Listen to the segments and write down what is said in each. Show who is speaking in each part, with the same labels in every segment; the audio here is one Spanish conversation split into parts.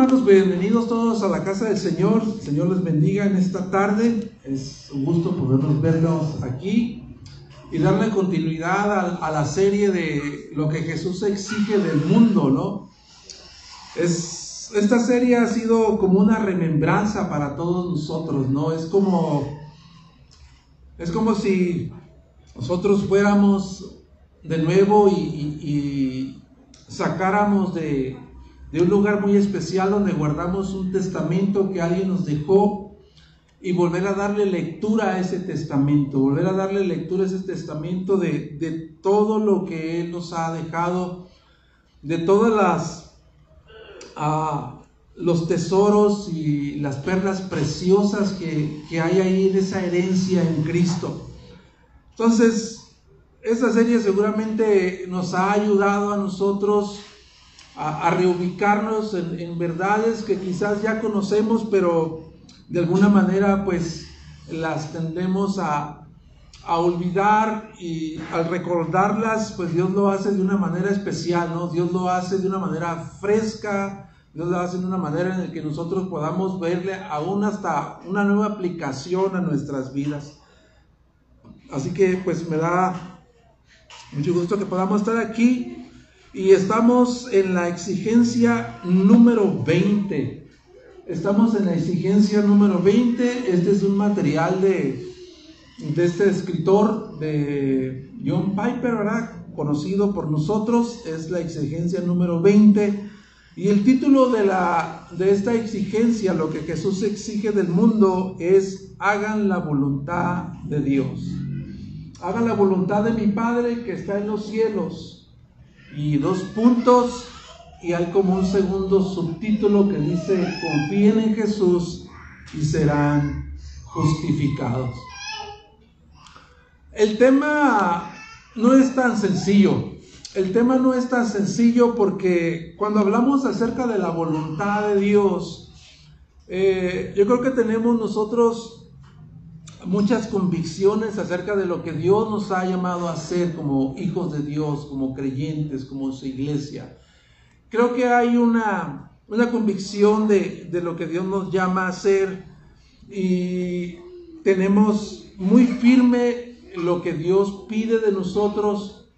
Speaker 1: Bienvenidos todos a la casa del Señor. Señor les bendiga en esta tarde. Es un gusto podernos vernos aquí y darle continuidad a, la serie de lo que Jesús exige del mundo, ¿no? Es, esta serie ha sido como una remembranza para todos nosotros, ¿no? Es como, es como si nosotros fuéramos de nuevo y sacáramos de de un lugar muy especial donde guardamos un testamento que alguien nos dejó y volver a darle lectura a ese testamento, volver a darle lectura a ese testamento de, de todo lo que Él nos ha dejado, de todas las... Ah, los tesoros y las perlas preciosas que, que, hay ahí en esa herencia en Cristo. Entonces, esta serie seguramente nos ha ayudado a nosotros a, reubicarnos en, verdades que quizás ya conocemos, pero de alguna manera pues las tendemos a, a olvidar y al recordarlas, pues Dios lo hace de una manera especial, ¿no? Dios lo hace de una manera fresca, Dios lo hace de una manera en la que nosotros podamos verle aún hasta una nueva aplicación a nuestras vidas. Así que pues me da mucho gusto que podamos estar aquí y estamos en la exigencia número 20. Estamos en la exigencia número 20. Este es un material de, de este escritor, de John Piper, ¿verdad? Conocido por nosotros. Es la exigencia número 20. Y el título de, la, de esta exigencia, lo que Jesús exige del mundo, es hagan la voluntad de Dios. Hagan la voluntad de mi Padre que está en los cielos y dos puntos y hay como un segundo subtítulo que dice, confíen en Jesús y serán justificados. El tema no es tan sencillo. El tema no es tan sencillo porque cuando hablamos acerca de la voluntad de Dios, eh, yo creo que tenemos nosotros muchas convicciones acerca de lo que Dios nos ha llamado a hacer como hijos de Dios, como creyentes, como su iglesia. Creo que hay una, una convicción de, de lo que Dios nos llama a hacer y tenemos muy firme lo que Dios pide de nosotros,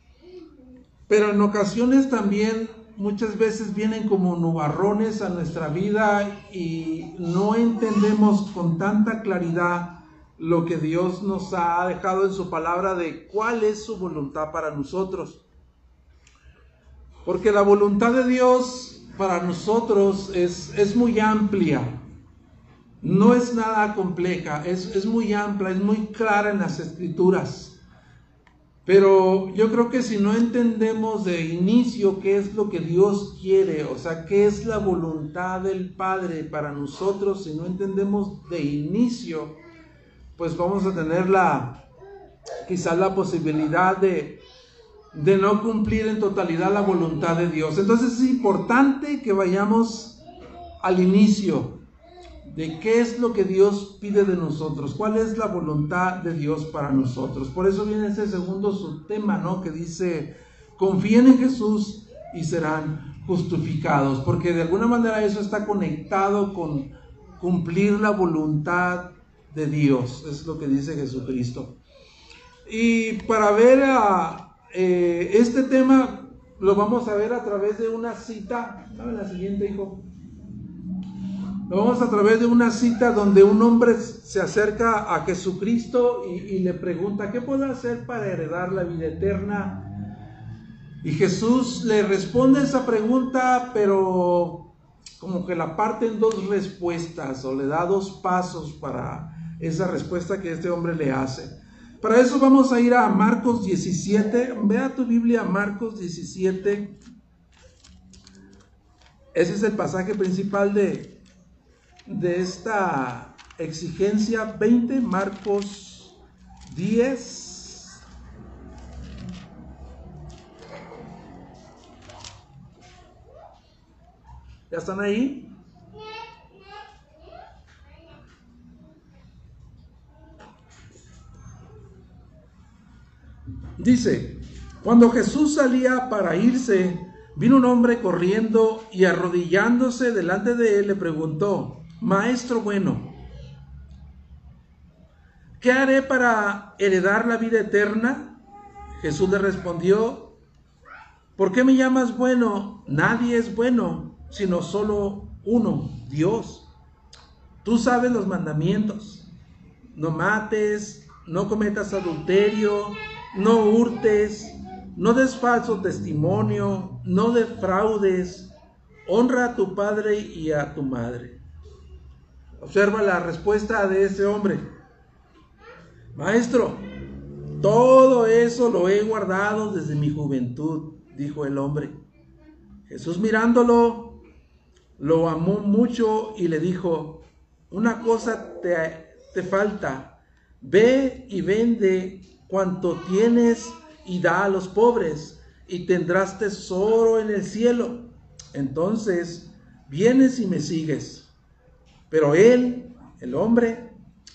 Speaker 1: pero en ocasiones también muchas veces vienen como nubarrones a nuestra vida y no entendemos con tanta claridad lo que Dios nos ha dejado en su palabra de cuál es su voluntad para nosotros. Porque la voluntad de Dios para nosotros es, es muy amplia, no es nada compleja, es, es muy amplia, es muy clara en las escrituras. Pero yo creo que si no entendemos de inicio qué es lo que Dios quiere, o sea, qué es la voluntad del Padre para nosotros, si no entendemos de inicio, pues vamos a tener la, quizás la posibilidad de, de no cumplir en totalidad la voluntad de Dios. Entonces es importante que vayamos al inicio de qué es lo que Dios pide de nosotros, cuál es la voluntad de Dios para nosotros. Por eso viene ese segundo subtema, ¿no? Que dice, confíen en Jesús y serán justificados, porque de alguna manera eso está conectado con cumplir la voluntad de Dios, es lo que dice Jesucristo. Y para ver a, eh, este tema lo vamos a ver a través de una cita. La siguiente, hijo. Lo vamos a través de una cita donde un hombre se acerca a Jesucristo y, y le pregunta, ¿qué puedo hacer para heredar la vida eterna? Y Jesús le responde esa pregunta, pero como que la parte en dos respuestas o le da dos pasos para esa respuesta que este hombre le hace. Para eso vamos a ir a Marcos 17. Vea tu Biblia, Marcos 17. Ese es el pasaje principal de, de esta exigencia 20, Marcos 10. ¿Ya están ahí? Dice, cuando Jesús salía para irse, Vino un hombre corriendo y arrodillándose delante de él le preguntó, Maestro bueno, ¿qué haré para heredar la vida eterna? Jesús le respondió, ¿por qué me llamas bueno? Nadie es bueno, sino solo uno, Dios. Tú sabes los mandamientos. No mates, no cometas adulterio, no hurtes, no des falso testimonio, no defraudes, honra a tu padre y a tu madre. Observa la respuesta de ese hombre. Maestro, todo eso lo he guardado desde mi juventud, dijo el hombre. Jesús mirándolo, lo amó mucho y le dijo, una cosa te, te falta, ve y vende cuanto tienes y da a los pobres, y tendrás tesoro en el cielo. Entonces vienes y me sigues. Pero él, el hombre,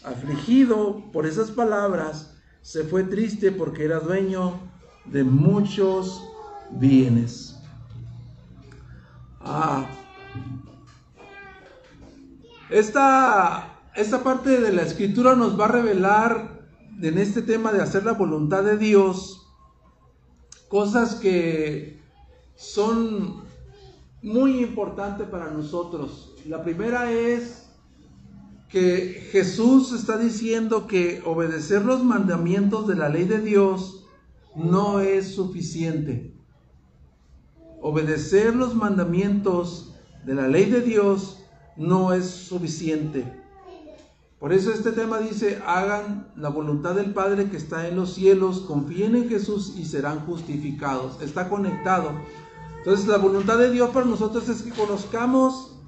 Speaker 1: afligido por esas palabras, se fue triste porque era dueño de muchos bienes. Ah, esta, esta parte de la escritura nos va a revelar en este tema de hacer la voluntad de Dios cosas que son muy importantes para nosotros. La primera es que Jesús está diciendo que obedecer los mandamientos de la ley de Dios no es suficiente. Obedecer los mandamientos de la ley de Dios no es suficiente. Por eso este tema dice, hagan la voluntad del Padre que está en los cielos, confíen en Jesús y serán justificados. Está conectado. Entonces la voluntad de Dios para nosotros es que conozcamos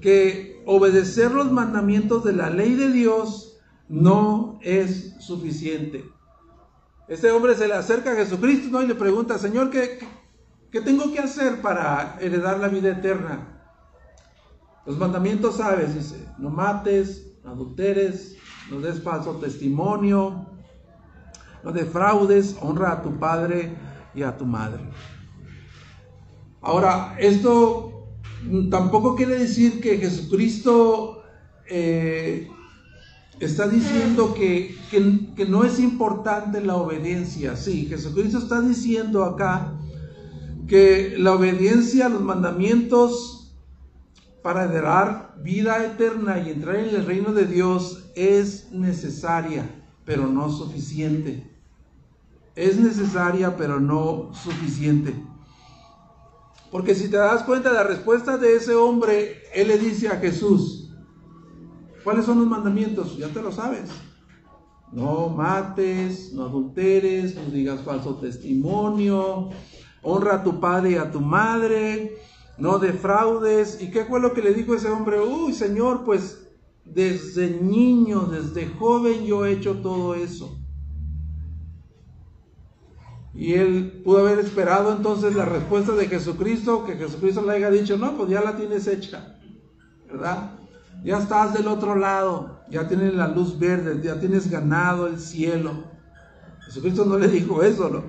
Speaker 1: que obedecer los mandamientos de la ley de Dios no es suficiente. Este hombre se le acerca a Jesucristo y le pregunta, Señor, ¿qué, ¿qué tengo que hacer para heredar la vida eterna? Los mandamientos sabes, dice, no mates, adulteres, no des falso testimonio, no defraudes, honra a tu padre y a tu madre. Ahora, esto tampoco quiere decir que Jesucristo eh, está diciendo que, que, no es importante la obediencia. Sí, Jesucristo está diciendo acá que la obediencia a los mandamientos para heredar vida eterna y entrar en el reino de Dios es necesaria, pero no suficiente. Es necesaria, pero no suficiente. Porque si te das cuenta de la respuesta de ese hombre, él le dice a Jesús, ¿cuáles son los mandamientos? Ya te lo sabes. No mates, no adulteres, no digas falso testimonio, honra a tu padre y a tu madre, no defraudes. ¿Y qué fue lo que le dijo ese hombre? Uy, Señor, pues desde niño, desde joven yo he hecho todo eso. Y él pudo haber esperado entonces la respuesta de Jesucristo, que Jesucristo le haya dicho, no, pues ya la tienes hecha, ¿verdad? Ya estás del otro lado, ya tienes la luz verde, ya tienes ganado el cielo. Jesucristo no le dijo eso, ¿no?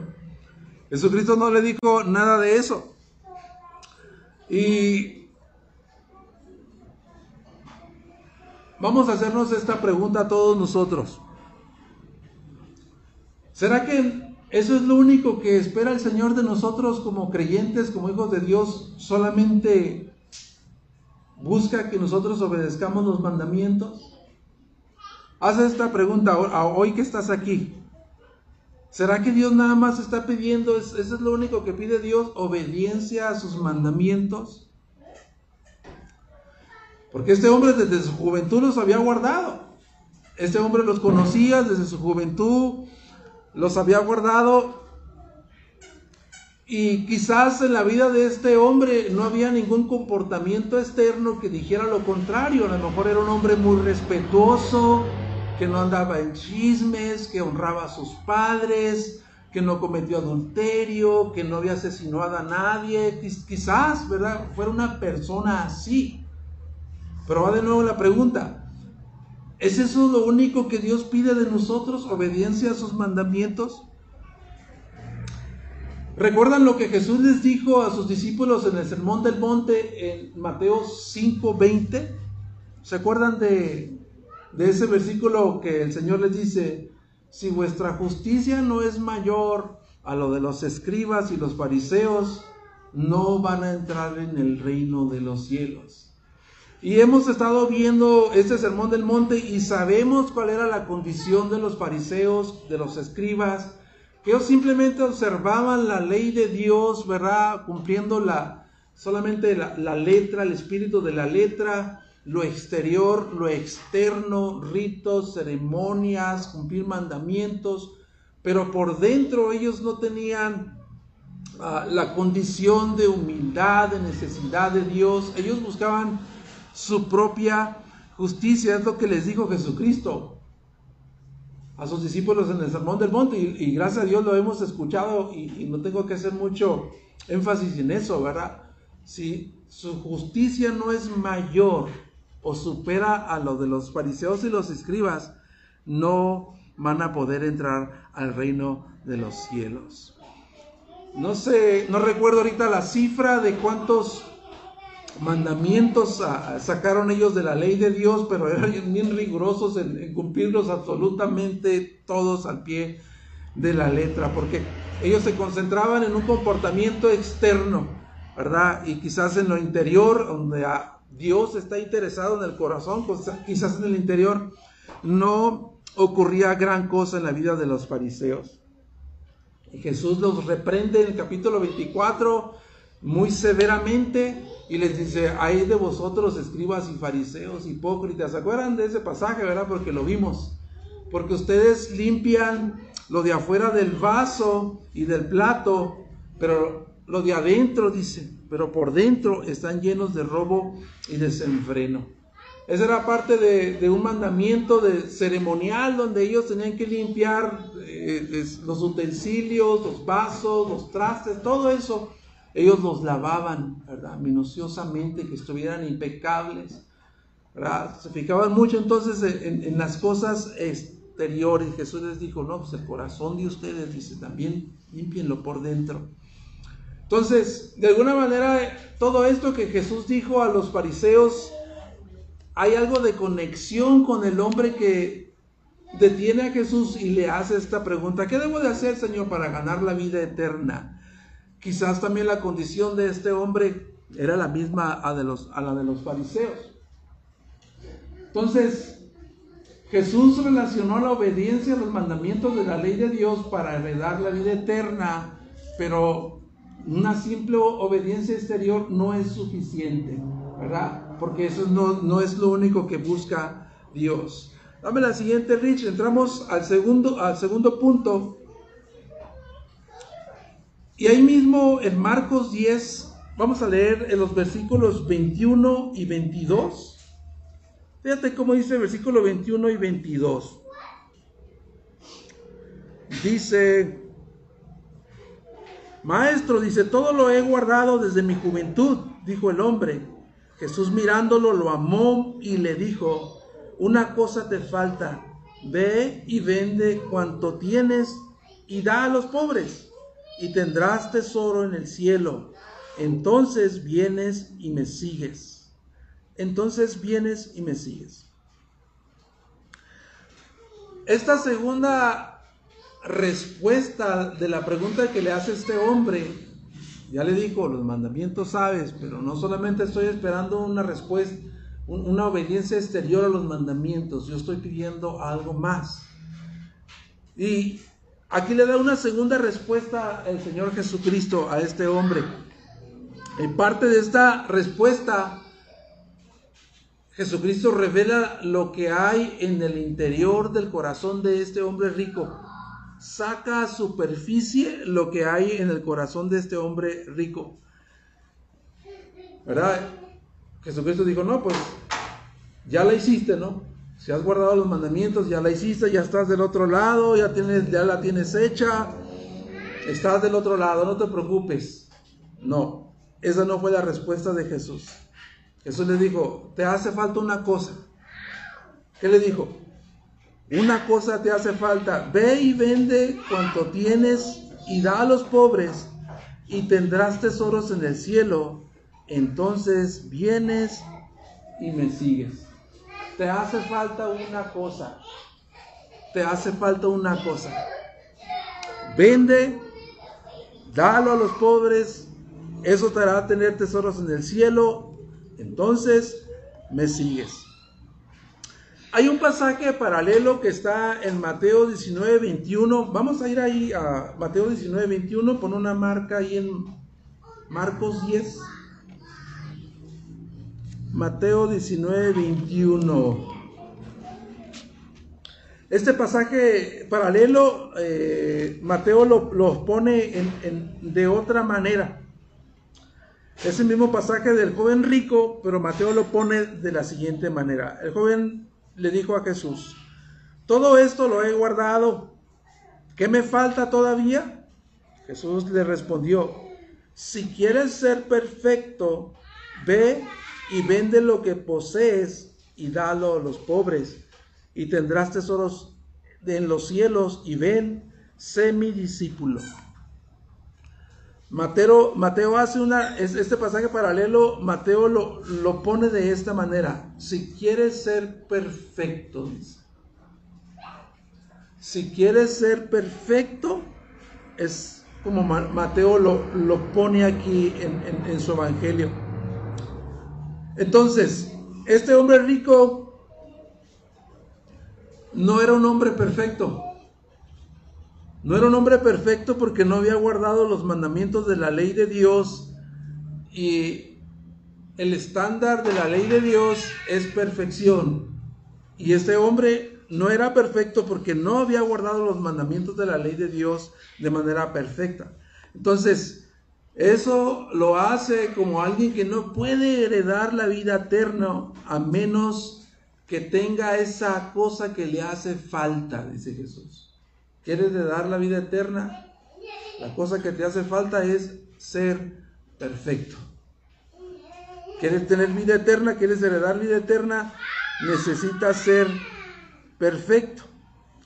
Speaker 1: Jesucristo no le dijo nada de eso. Y vamos a hacernos esta pregunta a todos nosotros. ¿Será que eso es lo único que espera el Señor de nosotros como creyentes, como hijos de Dios? Solamente busca que nosotros obedezcamos los mandamientos. Haz esta pregunta hoy que estás aquí. ¿Será que Dios nada más está pidiendo, eso es lo único que pide Dios, obediencia a sus mandamientos? Porque este hombre desde su juventud los había guardado. Este hombre los conocía desde su juventud, los había guardado. Y quizás en la vida de este hombre no había ningún comportamiento externo que dijera lo contrario. A lo mejor era un hombre muy respetuoso, que no andaba en chismes, que honraba a sus padres, que no cometió adulterio, que no había asesinado a nadie, quizás, ¿verdad? Fuera una persona así. Pero va de nuevo la pregunta, ¿es eso lo único que Dios pide de nosotros, obediencia a sus mandamientos? ¿Recuerdan lo que Jesús les dijo a sus discípulos en el Sermón del Monte en Mateo 5:20? ¿Se acuerdan de, de ese versículo que el Señor les dice, si vuestra justicia no es mayor a lo de los escribas y los fariseos, no van a entrar en el reino de los cielos. Y hemos estado viendo este sermón del monte y sabemos cuál era la condición de los fariseos, de los escribas, que ellos simplemente observaban la ley de Dios, ¿verdad? Cumpliendo la, solamente la, la letra, el espíritu de la letra, lo exterior, lo externo, ritos, ceremonias, cumplir mandamientos, pero por dentro ellos no tenían ah, la condición de humildad, de necesidad de Dios. Ellos buscaban su propia justicia, es lo que les dijo Jesucristo a sus discípulos en el Sermón del Monte y, gracias a Dios lo hemos escuchado y, y, no tengo que hacer mucho énfasis en eso, ¿verdad? Si su justicia no es mayor o supera a lo de los fariseos y los escribas, no van a poder entrar al reino de los cielos. No sé, no recuerdo ahorita la cifra de cuántos mandamientos sacaron ellos de la ley de Dios, pero eran bien rigurosos en, cumplirlos absolutamente todos al pie de la letra, porque ellos se concentraban en un comportamiento externo, ¿verdad? Y quizás en lo interior, donde Dios está interesado en el corazón, quizás en el interior, no ocurría gran cosa en la vida de los fariseos. Y Jesús los reprende en el capítulo 24 muy severamente y les dice, hay de vosotros escribas y fariseos, hipócritas. ¿Se acuerdan de ese pasaje, verdad? Porque lo vimos. Porque ustedes limpian lo de afuera del vaso y del plato, pero lo de adentro, dice, pero por dentro están llenos de robo y desenfreno. Esa era parte de, un mandamiento de ceremonial donde ellos tenían que limpiar eh, los utensilios, los vasos, los trastes, todo eso. Ellos los lavaban, ¿verdad? Minuciosamente, que estuvieran impecables. Se fijaban mucho entonces en, en las cosas exteriores. Jesús les dijo, no, pues el corazón de ustedes, dice, también limpienlo por dentro. Entonces, de alguna manera, todo esto que Jesús dijo a los fariseos, hay algo de conexión con el hombre que detiene a Jesús y le hace esta pregunta, ¿qué debo de hacer, Señor, para ganar la vida eterna? Quizás también la condición de este hombre era la misma a, de los, a la de los fariseos. Entonces, Jesús relacionó la obediencia a los mandamientos de la ley de Dios para heredar la vida eterna, pero una simple obediencia exterior no es suficiente, ¿verdad? Porque eso no, no es lo único que busca Dios. Dame la siguiente, Rich. Entramos al segundo, al segundo punto. Y ahí mismo en Marcos 10, vamos a leer en los versículos 21 y 22. Fíjate cómo dice el versículo 21 y 22. Dice, Maestro, dice, todo lo he guardado desde mi juventud, dijo el hombre. Jesús mirándolo lo amó y le dijo, una cosa te falta, ve y vende cuanto tienes y da a los pobres, y tendrás tesoro en el cielo. Entonces vienes y me sigues. Entonces vienes y me sigues. Esta segunda respuesta de la pregunta que le hace este hombre, ya le dijo, los mandamientos sabes, pero no solamente estoy esperando una respuesta, una obediencia exterior a los mandamientos, yo estoy pidiendo algo más. Y aquí le da una segunda respuesta el Señor Jesucristo a este hombre. En parte de esta respuesta, Jesucristo revela lo que hay en el interior del corazón de este hombre rico saca a superficie lo que hay en el corazón de este hombre rico. ¿Verdad? Jesucristo dijo, no, pues ya la hiciste, ¿no? Si has guardado los mandamientos, ya la hiciste, ya estás del otro lado, ya, tienes, ya la tienes hecha, estás del otro lado, no te preocupes. No, esa no fue la respuesta de Jesús. Jesús le dijo, te hace falta una cosa. ¿Qué le dijo? Una cosa te hace falta, ve y vende cuanto tienes y da a los pobres y tendrás tesoros en el cielo, entonces vienes y me sigues. Te hace falta una cosa. Te hace falta una cosa. Vende, dalo a los pobres, eso te hará tener tesoros en el cielo, entonces me sigues. Hay un pasaje paralelo que está en Mateo 19, 21. Vamos a ir ahí a Mateo 19, 21. Pon una marca ahí en Marcos 10. Mateo 19, 21. Este pasaje paralelo, eh, Mateo lo, pone de otra manera. Es el mismo pasaje del joven rico, pero Mateo lo pone de la siguiente manera. El joven le dijo a Jesús, todo esto lo he guardado, ¿qué me falta todavía? Jesús le respondió, si quieres ser perfecto, ve y vende lo que posees y dalo a los pobres, y tendrás tesoros en los cielos, y ven, sé mi discípulo. Mateo, Mateo hace una, este pasaje paralelo, Mateo lo, lo pone de esta manera. Si quieres ser perfecto, Si quieres ser perfecto, es como Mateo lo, lo pone aquí en, en su evangelio. Entonces, este hombre rico no era un hombre perfecto. No era un hombre perfecto porque no había guardado los mandamientos de la ley de Dios y el estándar de la ley de Dios es perfección. Y este hombre no era perfecto porque no había guardado los mandamientos de la ley de Dios de manera perfecta. Entonces, eso lo hace como alguien que no puede heredar la vida eterna a menos que tenga esa cosa que le hace falta, dice Jesús. ¿Quieres dar la vida eterna? La cosa que te hace falta es ser perfecto. ¿Quieres tener vida eterna? ¿Quieres heredar vida eterna? Necesitas ser perfecto.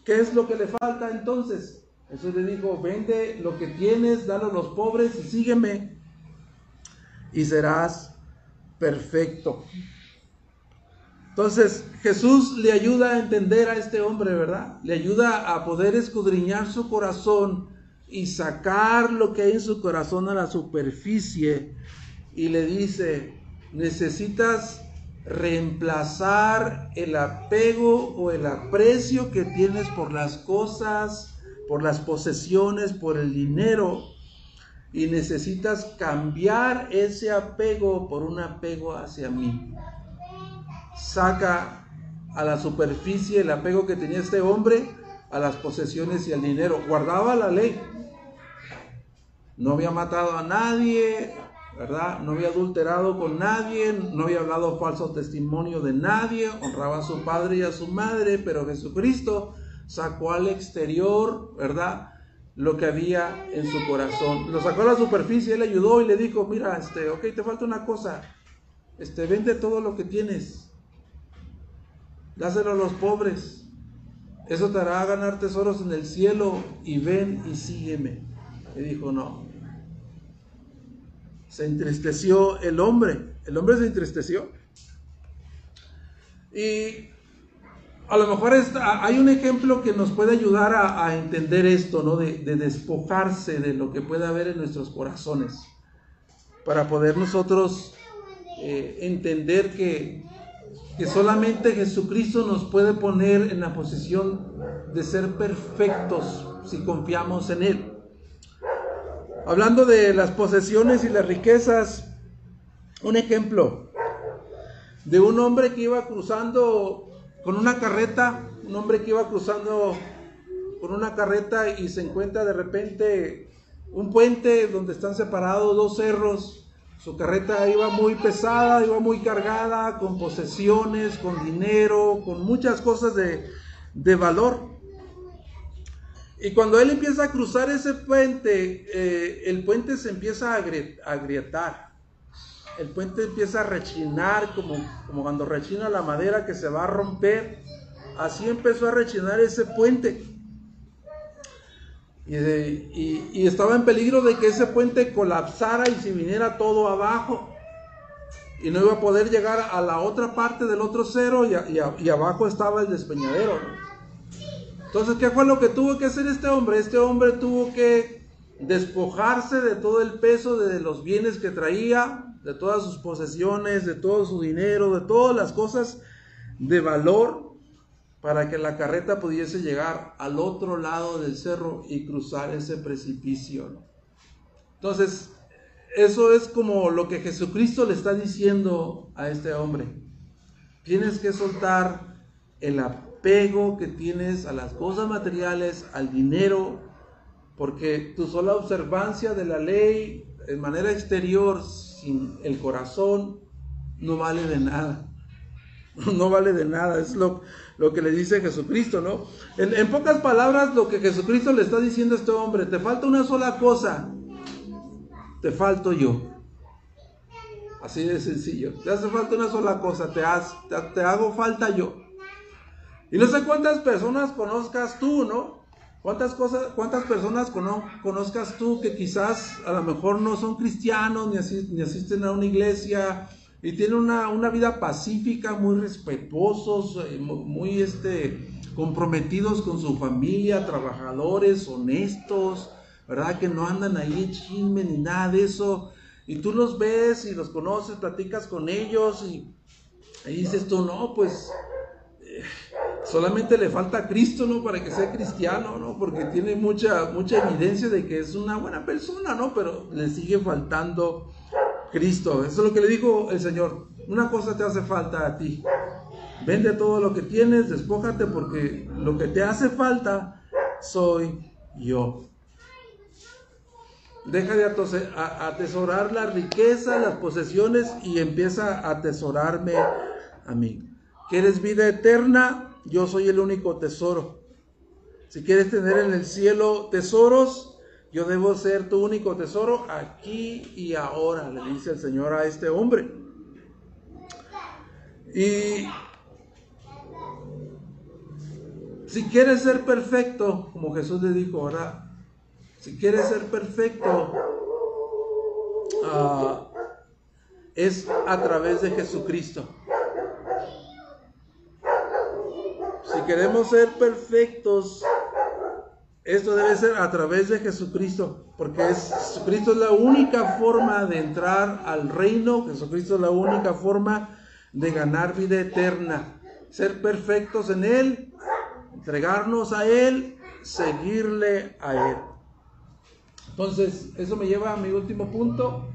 Speaker 1: ¿Qué es lo que le falta entonces? Jesús le dijo, vende lo que tienes, dalo a los pobres y sígueme y serás perfecto. Entonces Jesús le ayuda a entender a este hombre, ¿verdad? Le ayuda a poder escudriñar su corazón y sacar lo que hay en su corazón a la superficie. Y le dice, necesitas reemplazar el apego o el aprecio que tienes por las cosas, por las posesiones, por el dinero. Y necesitas cambiar ese apego por un apego hacia mí saca a la superficie el apego que tenía este hombre a las posesiones y al dinero. Guardaba la ley. No había matado a nadie, ¿verdad? No había adulterado con nadie, no había hablado falso testimonio de nadie, honraba a su padre y a su madre, pero Jesucristo sacó al exterior, ¿verdad? Lo que había en su corazón. Lo sacó a la superficie, él ayudó y le dijo, mira, este, ok, te falta una cosa, este, vende todo lo que tienes dáselo a los pobres. Eso te hará ganar tesoros en el cielo y ven y sígueme. Y dijo, no. Se entristeció el hombre. El hombre se entristeció. Y a lo mejor hay un ejemplo que nos puede ayudar a, entender esto, ¿no? De, despojarse de lo que puede haber en nuestros corazones. Para poder nosotros eh, entender que que solamente Jesucristo nos puede poner en la posición de ser perfectos si confiamos en Él. Hablando de las posesiones y las riquezas, un ejemplo de un hombre que iba cruzando con una carreta, un hombre que iba cruzando con una carreta y se encuentra de repente un puente donde están separados dos cerros su carreta iba muy pesada, iba muy cargada, con posesiones, con dinero, con muchas cosas de, valor. Y cuando él empieza a cruzar ese puente, eh, el puente se empieza a agrietar. El puente empieza a rechinar como, como cuando rechina la madera que se va a romper. Así empezó a rechinar ese puente. Y, estaba en peligro de que ese puente colapsara y se viniera todo abajo. Y no iba a poder llegar a la otra parte del otro cero y, abajo estaba el despeñadero. Entonces, ¿qué fue lo que tuvo que hacer este hombre? Este hombre tuvo que despojarse de todo el peso de los bienes que traía, de todas sus posesiones, de todo su dinero, de todas las cosas de valor para que la carreta pudiese llegar al otro lado del cerro y cruzar ese precipicio. Entonces, eso es como lo que Jesucristo le está diciendo a este hombre. Tienes que soltar el apego que tienes a las cosas materiales, al dinero, porque tu sola observancia de la ley en manera exterior, sin el corazón, no vale de nada. No vale de nada. Es lo, lo que le dice Jesucristo, ¿no? En, pocas palabras, lo que Jesucristo le está diciendo a este hombre, te falta una sola cosa, te falto yo. Así de sencillo, te hace falta una sola cosa, te, te, hago falta yo. Y no sé cuántas personas conozcas tú, ¿no? ¿Cuántas, cosas, cuántas personas conozcas tú que quizás a lo mejor no son cristianos, ni asisten a una iglesia, y tienen una, vida pacífica, muy respetuosos, eh, muy este, comprometidos con su familia, trabajadores, honestos, ¿verdad? Que no andan ahí chisme ni nada de eso. Y tú los ves y los conoces, platicas con ellos y, dices tú, no, pues eh, solamente le falta a Cristo, ¿no? Para que sea cristiano, ¿no? Porque tiene mucha, mucha evidencia de que es una buena persona, ¿no? Pero le sigue faltando Cristo. Eso es lo que le dijo el Señor. Una cosa te hace falta a ti. Vende todo lo que tienes, despójate porque lo que te hace falta soy yo. Deja de atesorar la riqueza, las posesiones y empieza a atesorarme a mí. ¿Quieres vida eterna? Yo soy el único tesoro. Si quieres tener en el cielo tesoros, yo debo ser tu único tesoro aquí y ahora, le dice el Señor a este hombre. Y si quieres ser perfecto, como Jesús le dijo, ahora, si quieres ser perfecto, ah, es a través de Jesucristo. Si queremos ser perfectos, esto debe ser a través de Jesucristo, porque es, Jesucristo es la única forma de entrar al reino, Jesucristo es la única forma de ganar vida eterna, ser perfectos en Él, entregarnos a Él, seguirle a Él. Entonces, eso me lleva a mi último punto,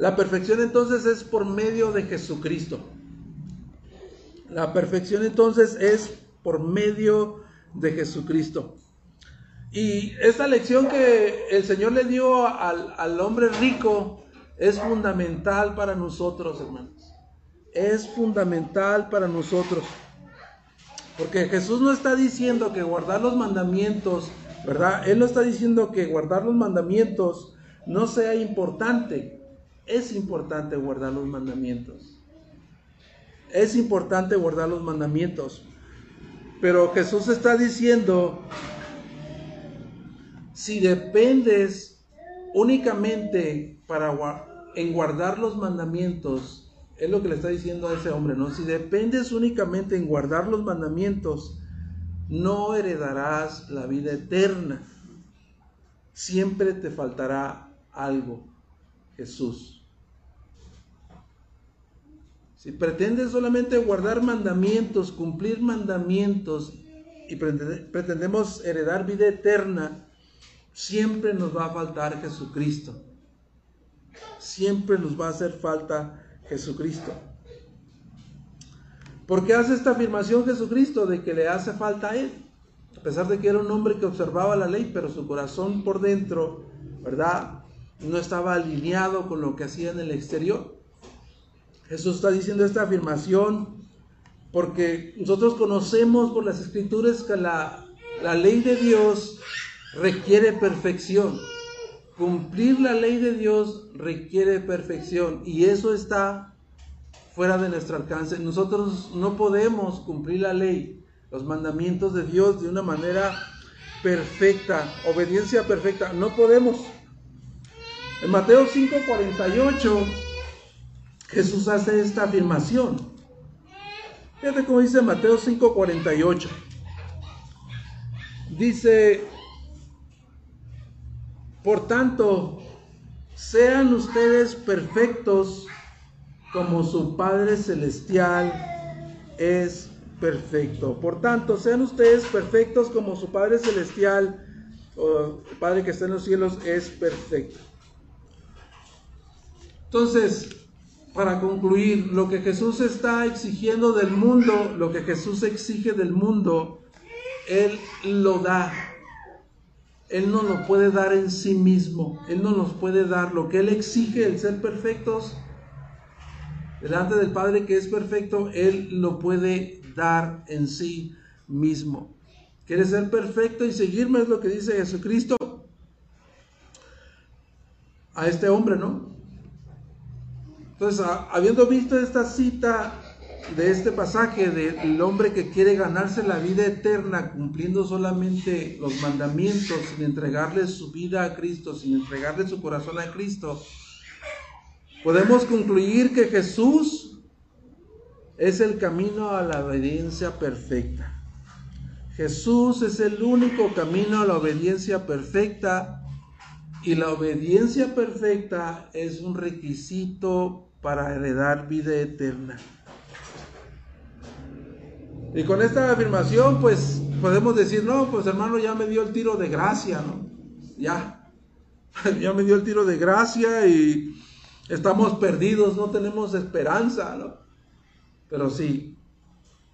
Speaker 1: La perfección entonces es por medio de Jesucristo. La perfección entonces es por medio de Jesucristo. Y esta lección que el Señor le dio al, hombre rico es fundamental para nosotros, hermanos. Es fundamental para nosotros. Porque Jesús no está diciendo que guardar los mandamientos, ¿verdad? Él no está diciendo que guardar los mandamientos no sea importante es importante guardar los mandamientos. Es importante guardar los mandamientos. Pero Jesús está diciendo, si dependes únicamente para en guardar los mandamientos, es lo que le está diciendo a ese hombre, ¿no? Si dependes únicamente en guardar los mandamientos, no heredarás la vida eterna. Siempre te faltará algo, Jesús. Si pretendes solamente guardar mandamientos, cumplir mandamientos y pretendemos heredar vida eterna, siempre nos va a faltar Jesucristo. Siempre nos va a hacer falta Jesucristo. ¿Por qué hace esta afirmación Jesucristo de que le hace falta a Él? A pesar de que era un hombre que observaba la ley, pero su corazón por dentro, ¿verdad? No estaba alineado con lo que hacía en el exterior. Jesús está diciendo esta afirmación porque nosotros conocemos por las escrituras que la, ley de Dios requiere perfección. Cumplir la ley de Dios requiere perfección y eso está fuera de nuestro alcance. Nosotros no podemos cumplir la ley, los mandamientos de Dios de una manera perfecta, obediencia perfecta. No podemos. En Mateo 5:48 Jesús hace esta afirmación. Fíjate cómo dice Mateo 5:48. Dice, por tanto, sean ustedes perfectos como su Padre Celestial es perfecto. Por tanto, sean ustedes perfectos como su Padre Celestial, Padre que está en los cielos, es perfecto. Entonces, para concluir, lo que Jesús está exigiendo del mundo, lo que Jesús exige del mundo, Él lo da. Él no lo puede dar en sí mismo. Él no nos puede dar lo que Él exige, el ser perfectos, delante del Padre que es perfecto, Él lo puede dar en sí mismo. ¿Quiere ser perfecto y seguirme? Es lo que dice Jesucristo a este hombre, ¿no? Entonces, habiendo visto esta cita de este pasaje del hombre que quiere ganarse la vida eterna cumpliendo solamente los mandamientos sin entregarle su vida a Cristo, sin entregarle su corazón a Cristo, podemos concluir que Jesús es el camino a la obediencia perfecta. Jesús es el único camino a la obediencia perfecta y la obediencia perfecta es un requisito para heredar vida eterna. Y con esta afirmación, pues podemos decir, no, pues hermano, ya me dio el tiro de gracia, ¿no? Ya, ya me dio el tiro de gracia y estamos perdidos, no tenemos esperanza, ¿no? Pero sí,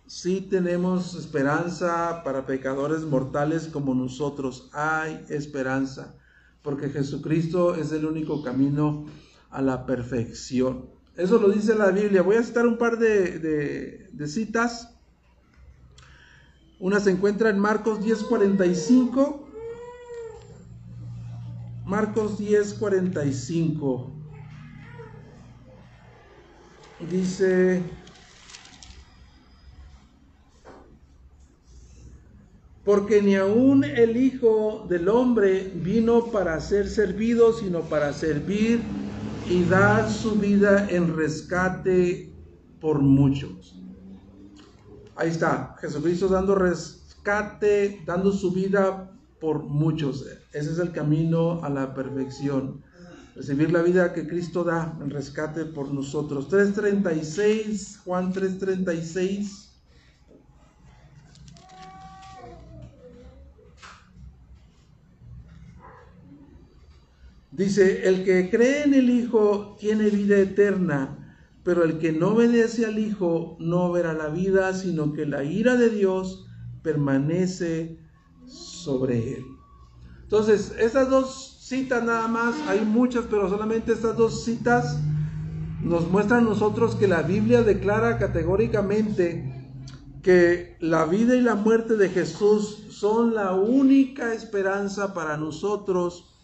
Speaker 1: sí tenemos esperanza para pecadores mortales como nosotros. Hay esperanza, porque Jesucristo es el único camino a la perfección. Eso lo dice la Biblia. Voy a citar un par de, citas. Una se encuentra en Marcos 10:45. Marcos 10:45. Dice, porque ni aun el Hijo del Hombre vino para ser servido, sino para servir y dar su vida en rescate por muchos. Ahí está, Jesucristo dando rescate, dando su vida por muchos. Ese es el camino a la perfección recibir la vida que Cristo da, el rescate por nosotros. 3.36, Juan 3.36. Dice, el que cree en el Hijo tiene vida eterna, pero el que no obedece al Hijo no verá la vida, sino que la ira de Dios permanece sobre él. Entonces, esas dos citas nada más, hay muchas, pero solamente estas dos citas nos muestran nosotros que la Biblia declara categóricamente que la vida y la muerte de Jesús son la única esperanza para nosotros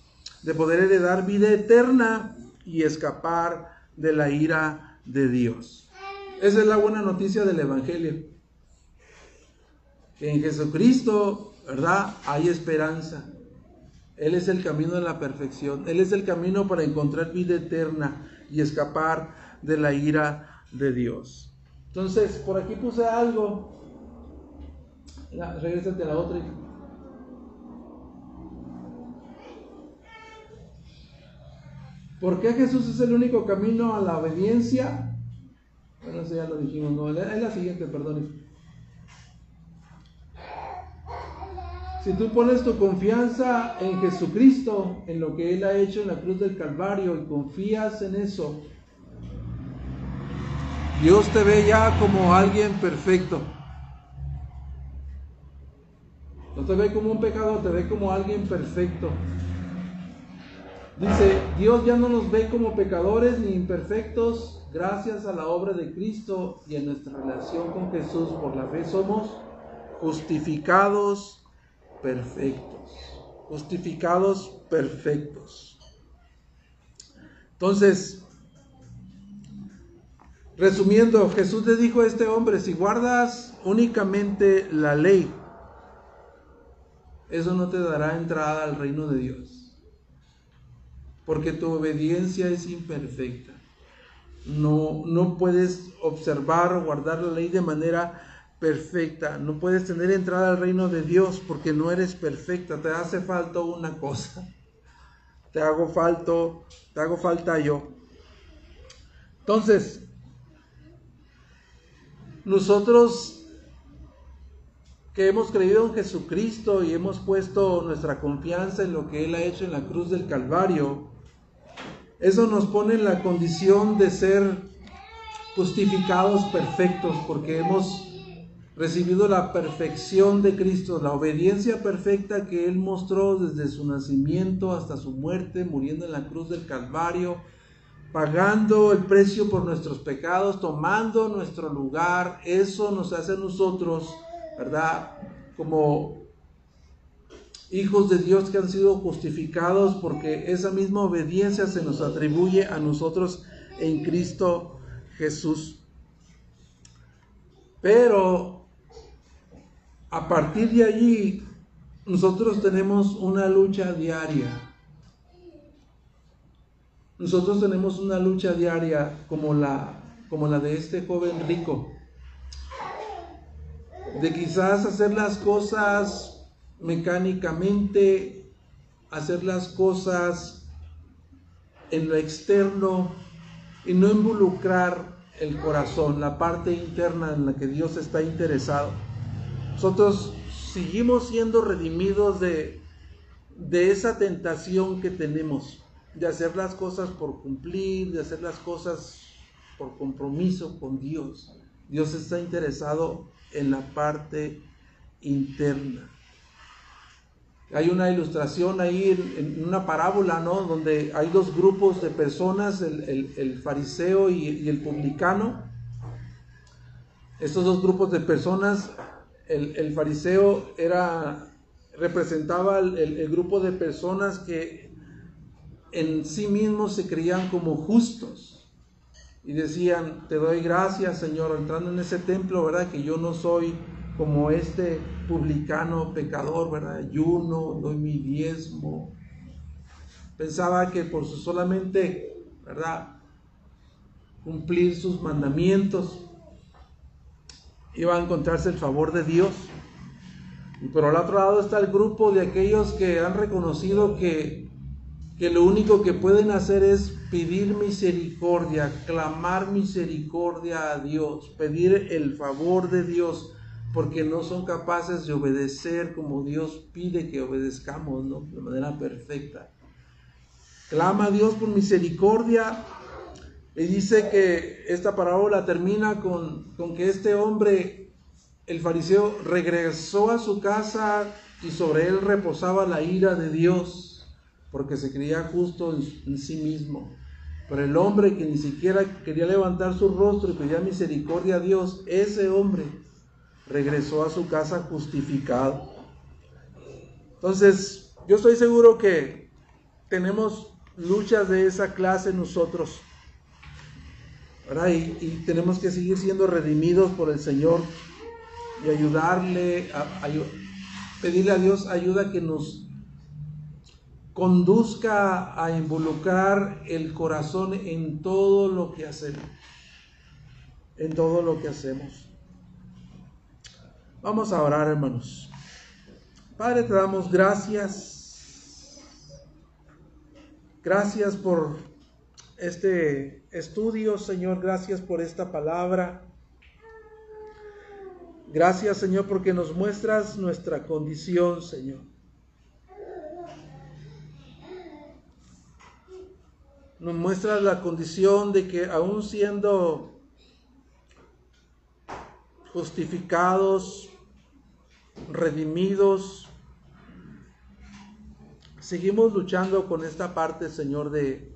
Speaker 1: de poder heredar vida eterna y escapar de la ira de Dios. Esa es la buena noticia del Evangelio. En Jesucristo, ¿verdad? Hay esperanza. Él es el camino de la perfección. Él es el camino para encontrar vida eterna y escapar de la ira de Dios. Entonces, por aquí puse algo. Regrésate a la otra. ¿Por qué Jesús es el único camino a la obediencia? Bueno, eso ya lo dijimos, no, es la siguiente, perdón. Si tú pones tu confianza en Jesucristo, en lo que Él ha hecho en la cruz del Calvario y confías en eso, Dios te ve ya como alguien perfecto. No te ve como un pecador, te ve como alguien perfecto. Dice, Dios ya no nos ve como pecadores ni imperfectos, gracias a la obra de Cristo y a nuestra relación con Jesús por la fe somos justificados perfectos, justificados perfectos. Entonces, Resumiendo, Jesús le dijo a este hombre, si guardas únicamente la ley, eso no te dará entrada al reino de Dios. Porque tu obediencia es imperfecta. No, no puedes observar o guardar la ley de manera perfecta. No puedes tener entrada al reino de Dios porque no eres perfecta. Te hace falta una cosa. Te hago falta, te hago falta yo. Entonces, nosotros que hemos creído en Jesucristo y hemos puesto nuestra confianza en lo que Él ha hecho en la cruz del Calvario, eso nos pone en la condición de ser justificados perfectos porque hemos recibido la perfección de Cristo, la obediencia perfecta que Él mostró desde su nacimiento hasta su muerte, muriendo en la cruz del Calvario, pagando el precio por nuestros pecados, tomando nuestro lugar. Eso nos hace a nosotros, ¿verdad? Como hijos de Dios que han sido justificados porque esa misma obediencia se nos atribuye a nosotros en Cristo Jesús. Pero a partir de allí, nosotros tenemos una lucha diaria. Nosotros tenemos una lucha diaria como la, como la de este joven rico. De quizás hacer las cosas mecánicamente, hacer las cosas en lo externo y no involucrar el corazón, la parte interna en la que Dios está interesado. Nosotros seguimos siendo redimidos de, de esa tentación que tenemos, de hacer las cosas por cumplir, de hacer las cosas por compromiso con Dios. Dios está interesado en la parte interna. Hay una ilustración ahí en, una parábola, ¿no? Donde hay dos grupos de personas, el, fariseo y, el publicano. Estos dos grupos de personas el, fariseo era, representaba el, grupo de personas que en sí mismos se creían como justos y decían, te doy gracias Señor, entrando en ese templo, ¿verdad? Que yo no soy como este publicano pecador, ¿verdad? Ayuno, doy mi diezmo. Pensaba que por su solamente, ¿verdad? Cumplir sus mandamientos, iba a encontrarse el favor de Dios. Pero al otro lado está el grupo de aquellos que han reconocido que, que lo único que pueden hacer es pedir misericordia, clamar misericordia a Dios, pedir el favor de Dios, porque no son capaces de obedecer como Dios pide que obedezcamos, ¿no? De manera perfecta. Clama a Dios por misericordia y dice que esta parábola termina con, que este hombre, el fariseo, regresó a su casa y sobre él reposaba la ira de Dios, porque se creía justo en, sí mismo. Pero el hombre que ni siquiera quería levantar su rostro y pedía misericordia a Dios, ese hombre regresó a su casa justificado. Entonces, yo estoy seguro que tenemos luchas de esa clase nosotros. Y, tenemos que seguir siendo redimidos por el Señor y ayudarle, a, pedirle a Dios ayuda que nos conduzca a involucrar el corazón en todo lo que hacemos. En todo lo que hacemos. Vamos a orar, hermanos. Padre, te damos gracias. Gracias por este estudio, Señor. Gracias por esta palabra. Gracias, Señor, porque nos muestras nuestra condición, Señor. Nos muestras la condición de que aún siendo justificados, redimidos, seguimos luchando con esta parte, Señor, de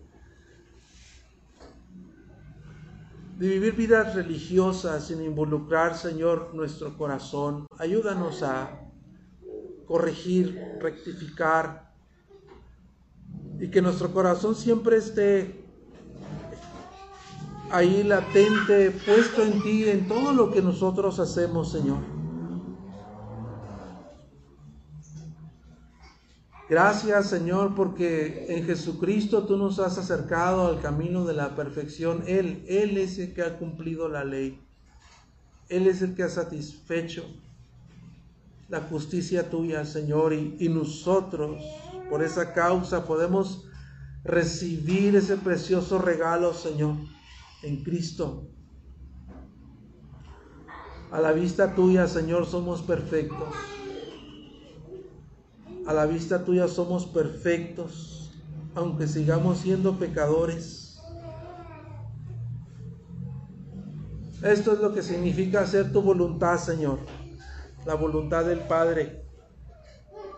Speaker 1: de vivir vidas religiosas sin involucrar, Señor, nuestro corazón. Ayúdanos a corregir, rectificar y que nuestro corazón siempre esté ahí latente, puesto en ti, en todo lo que nosotros hacemos, Señor. Gracias, Señor, porque en Jesucristo tú nos has acercado al camino de la perfección. Él, Él es el que ha cumplido la ley. Él es el que ha satisfecho la justicia tuya, Señor, y, y nosotros, por esa causa, podemos recibir ese precioso regalo, Señor, en Cristo. A la vista tuya, Señor, somos perfectos. A la vista tuya somos perfectos, aunque sigamos siendo pecadores. Esto es lo que significa hacer tu voluntad, Señor. La voluntad del Padre.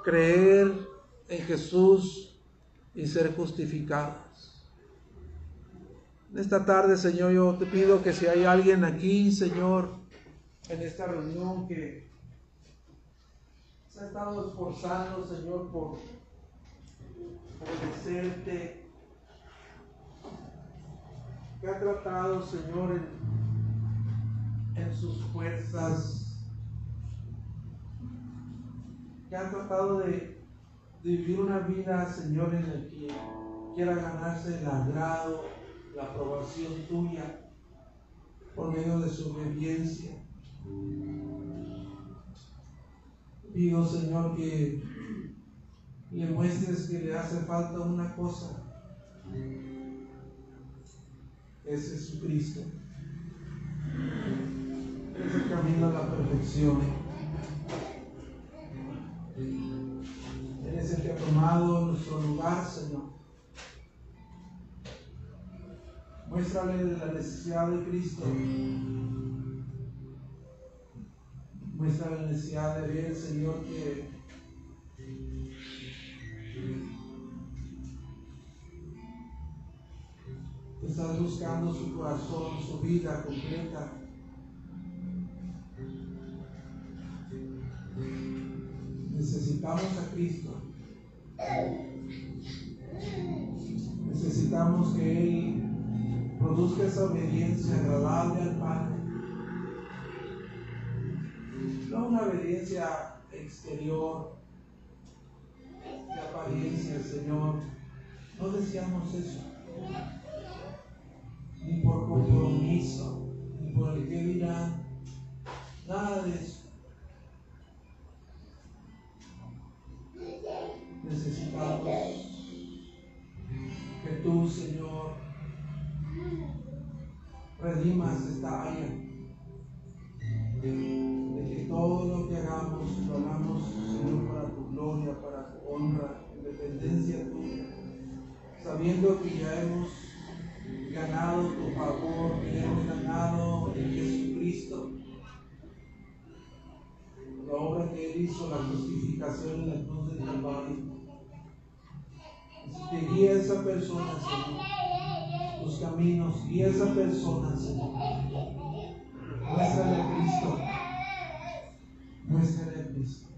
Speaker 1: Creer en Jesús y ser justificados. En esta tarde, Señor, yo te pido que si hay alguien aquí, Señor, en esta reunión que se ha estado esforzando, Señor, por obedecerte, que ha tratado, Señor, en, sus fuerzas, que ha tratado de vivir una vida, Señor, en la que quiera ganarse el agrado, la aprobación tuya por medio de su obediencia. Pido, Señor, que le muestres que le hace falta una cosa. Es Jesucristo. Es el camino a la perfección. es el que ha tomado nuestro lugar, Señor. Muéstrale la necesidad de Cristo. Muestra la necesidad de ver, Señor, que estás buscando su corazón, su vida completa. Necesitamos a Cristo. Necesitamos que Él produzca esa obediencia agradable exterior, de apariencia, Señor. No deseamos eso. Para tu honra, en dependencia tuya, sabiendo que ya hemos ganado tu favor, que ya hemos ganado en Jesucristo la obra que Él hizo, la justificación en la cruz del Calvario que guía a esa persona, Señor. Los caminos, guía a esa persona, Señor. Muéstrale a Cristo. Muéstrale a Cristo.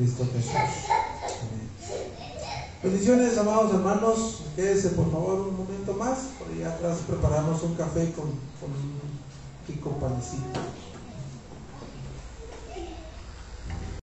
Speaker 1: Cristo Jesús. Bendiciones, amados hermanos. Quédense por favor un momento más. Por atrás preparamos un café con, con un rico panecito.